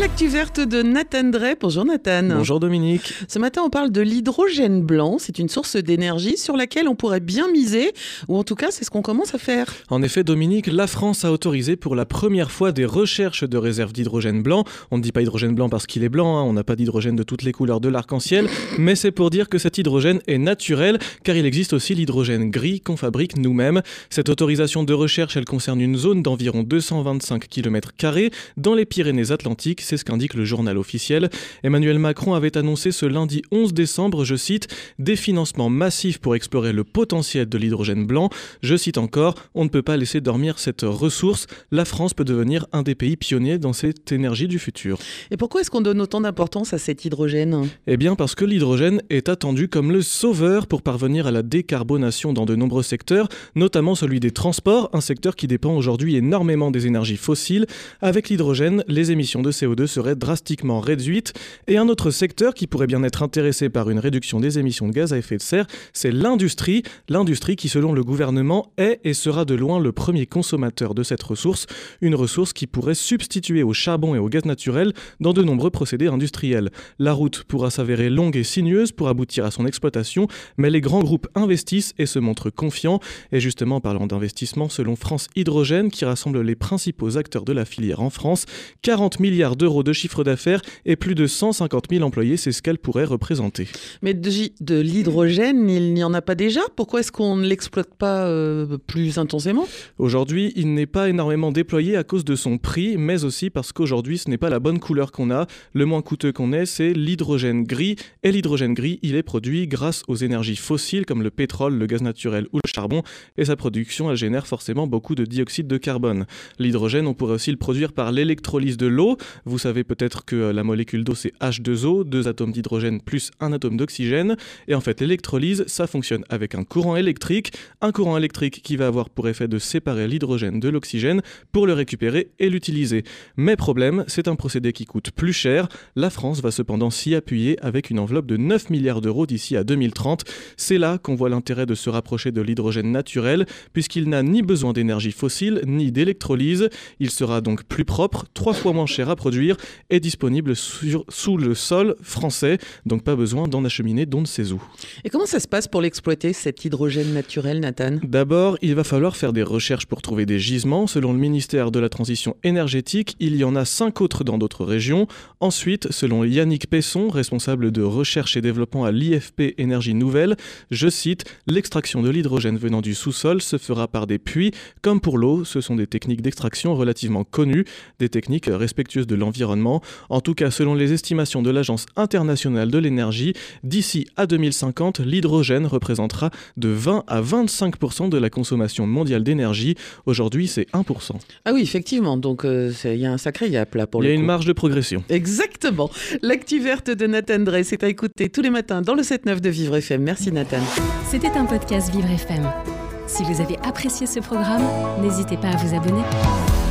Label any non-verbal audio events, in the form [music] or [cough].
L'actu verte de Nathan Drey. Bonjour Nathan. Bonjour Dominique. Ce matin, on parle de l'hydrogène blanc. C'est une source d'énergie sur laquelle on pourrait bien miser, ou en tout cas, c'est ce qu'on commence à faire. En effet, Dominique, la France a autorisé pour la première fois des recherches de réserves d'hydrogène blanc. On ne dit pas hydrogène blanc parce qu'il est blanc, hein. on n'a pas d'hydrogène de toutes les couleurs de l'arc-en-ciel, [laughs] mais c'est pour dire que cet hydrogène est naturel, car il existe aussi l'hydrogène gris qu'on fabrique nous-mêmes. Cette autorisation de recherche, elle concerne une zone d'environ 225 km dans les Pyrénées-Atlantiques c'est ce qu'indique le journal officiel. Emmanuel Macron avait annoncé ce lundi 11 décembre, je cite, des financements massifs pour explorer le potentiel de l'hydrogène blanc. Je cite encore, on ne peut pas laisser dormir cette ressource. La France peut devenir un des pays pionniers dans cette énergie du futur. Et pourquoi est-ce qu'on donne autant d'importance à cet hydrogène? Eh bien parce que l'hydrogène est attendu comme le sauveur pour parvenir à la décarbonation dans de nombreux secteurs, notamment celui des transports, un secteur qui dépend aujourd'hui énormément des énergies fossiles. Avec l'hydrogène, les émissions de CO2 serait drastiquement réduite. Et un autre secteur qui pourrait bien être intéressé par une réduction des émissions de gaz à effet de serre, c'est l'industrie. L'industrie qui, selon le gouvernement, est et sera de loin le premier consommateur de cette ressource. Une ressource qui pourrait substituer au charbon et au gaz naturel dans de nombreux procédés industriels. La route pourra s'avérer longue et sinueuse pour aboutir à son exploitation, mais les grands groupes investissent et se montrent confiants. Et justement, parlant d'investissement, selon France Hydrogène, qui rassemble les principaux acteurs de la filière en France, 40 milliards d'euros de chiffre d'affaires et plus de 150 000 employés, c'est ce qu'elle pourrait représenter. Mais de, l'hydrogène, il n'y en a pas déjà? Pourquoi est-ce qu'on ne l'exploite pas euh, plus intensément? Aujourd'hui, il n'est pas énormément déployé à cause de son prix, mais aussi parce qu'aujourd'hui, ce n'est pas la bonne couleur qu'on a. Le moins coûteux qu'on ait, c'est l'hydrogène gris. Et l'hydrogène gris, il est produit grâce aux énergies fossiles comme le pétrole, le gaz naturel ou le charbon. Et sa production, elle génère forcément beaucoup de dioxyde de carbone. L'hydrogène, on pourrait aussi le produire par l'électrolyse de l'eau. Vous savez peut-être que euh, la molécule d'eau c'est H2O, deux atomes d'hydrogène plus un atome d'oxygène. Et en fait, l'électrolyse, ça fonctionne avec un courant électrique, un courant électrique qui va avoir pour effet de séparer l'hydrogène de l'oxygène pour le récupérer et l'utiliser. Mais problème, c'est un procédé qui coûte plus cher. La France va cependant s'y appuyer avec une enveloppe de 9 milliards d'euros d'ici à 2030. C'est là qu'on voit l'intérêt de se rapprocher de l'hydrogène naturel, puisqu'il n'a ni besoin d'énergie fossile ni d'électrolyse. Il sera donc plus propre, trois fois moins cher à produire est disponible sous le sol français, donc pas besoin d'en acheminer d'on ne sait où. Et comment ça se passe pour l'exploiter, cet hydrogène naturel, Nathan? D'abord, il va falloir faire des recherches pour trouver des gisements. Selon le ministère de la Transition énergétique, il y en a cinq autres dans d'autres régions. Ensuite, selon Yannick Pesson, responsable de recherche et développement à l'IFP Énergie Nouvelle, je cite, l'extraction de l'hydrogène venant du sous-sol se fera par des puits. Comme pour l'eau, ce sont des techniques d'extraction relativement connues, des techniques respectueuses de l'environnement en tout cas, selon les estimations de l'Agence internationale de l'énergie, d'ici à 2050, l'hydrogène représentera de 20 à 25% de la consommation mondiale d'énergie. Aujourd'hui, c'est 1%. Ah oui, effectivement. Donc, euh, il y a un sacré gap là pour le Il y a une marge de progression. Exactement. L'actu verte de Nathan Drey, c'est à écouter tous les matins dans le 7-9 de Vivre FM. Merci Nathan. C'était un podcast Vivre FM. Si vous avez apprécié ce programme, n'hésitez pas à vous abonner.